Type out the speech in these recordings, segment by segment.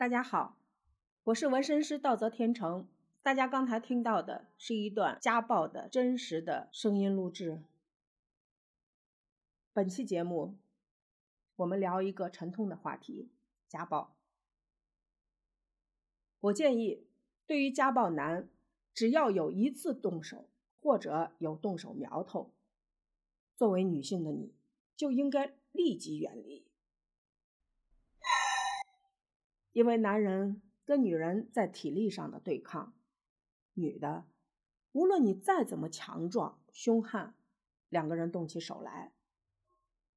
大家好，我是纹身师道泽天成。大家刚才听到的是一段家暴的真实的声音录制。本期节目，我们聊一个沉痛的话题——家暴。我建议，对于家暴男，只要有一次动手，或者有动手苗头，作为女性的你，就应该立即远离。因为男人跟女人在体力上的对抗，女的无论你再怎么强壮凶悍，两个人动起手来，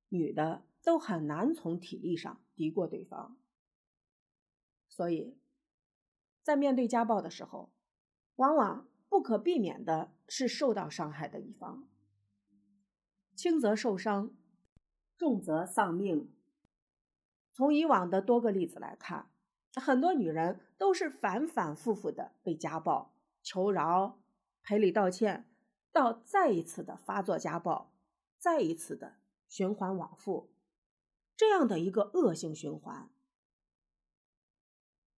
女的都很难从体力上敌过对方。所以，在面对家暴的时候，往往不可避免的是受到伤害的一方，轻则受伤，重则丧命。从以往的多个例子来看。很多女人都是反反复复的被家暴，求饶、赔礼道歉，到再一次的发作家暴，再一次的循环往复，这样的一个恶性循环。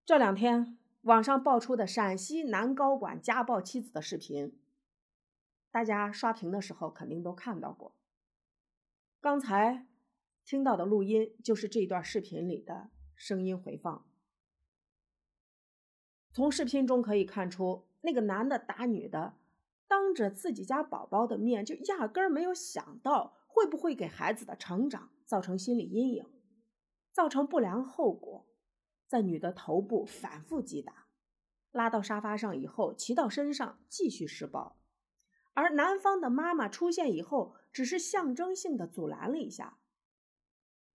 这两天网上爆出的陕西男高管家暴妻子的视频，大家刷屏的时候肯定都看到过。刚才听到的录音就是这段视频里的声音回放。从视频中可以看出，那个男的打女的，当着自己家宝宝的面，就压根儿没有想到会不会给孩子的成长造成心理阴影，造成不良后果，在女的头部反复击打，拉到沙发上以后，骑到身上继续施暴，而男方的妈妈出现以后，只是象征性的阻拦了一下，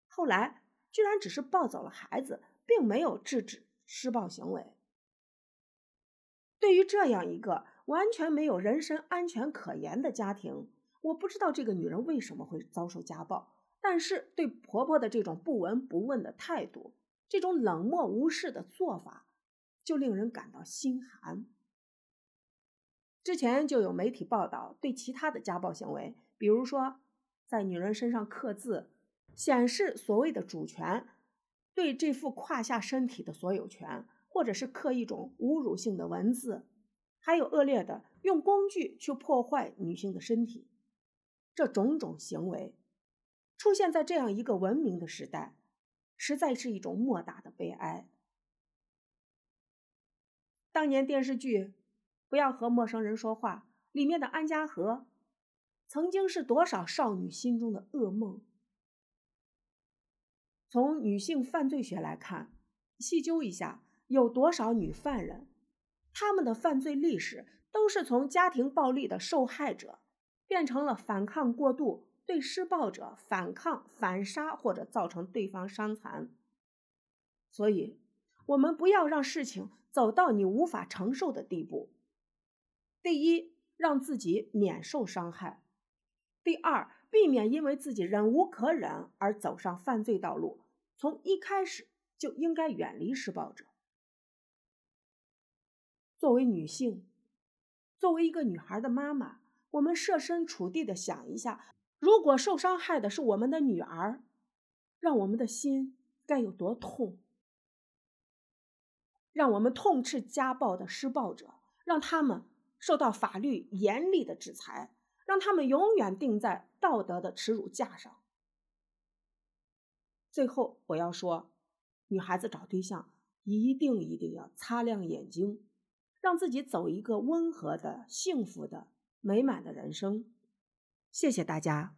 后来居然只是抱走了孩子，并没有制止施暴行为。对于这样一个完全没有人身安全可言的家庭，我不知道这个女人为什么会遭受家暴，但是对婆婆的这种不闻不问的态度，这种冷漠无视的做法，就令人感到心寒。之前就有媒体报道对其他的家暴行为，比如说在女人身上刻字，显示所谓的主权，对这副胯下身体的所有权。或者是刻一种侮辱性的文字，还有恶劣的用工具去破坏女性的身体，这种种行为出现在这样一个文明的时代，实在是一种莫大的悲哀。当年电视剧《不要和陌生人说话》里面的安家和，曾经是多少少女心中的噩梦。从女性犯罪学来看，细究一下。有多少女犯人，他们的犯罪历史都是从家庭暴力的受害者，变成了反抗过度，对施暴者反抗、反杀或者造成对方伤残。所以，我们不要让事情走到你无法承受的地步。第一，让自己免受伤害；第二，避免因为自己忍无可忍而走上犯罪道路。从一开始就应该远离施暴者。作为女性，作为一个女孩的妈妈，我们设身处地的想一下，如果受伤害的是我们的女儿，让我们的心该有多痛？让我们痛斥家暴的施暴者，让他们受到法律严厉的制裁，让他们永远钉在道德的耻辱架上。最后，我要说，女孩子找对象一定一定要擦亮眼睛。让自己走一个温和的、幸福的、美满的人生。谢谢大家。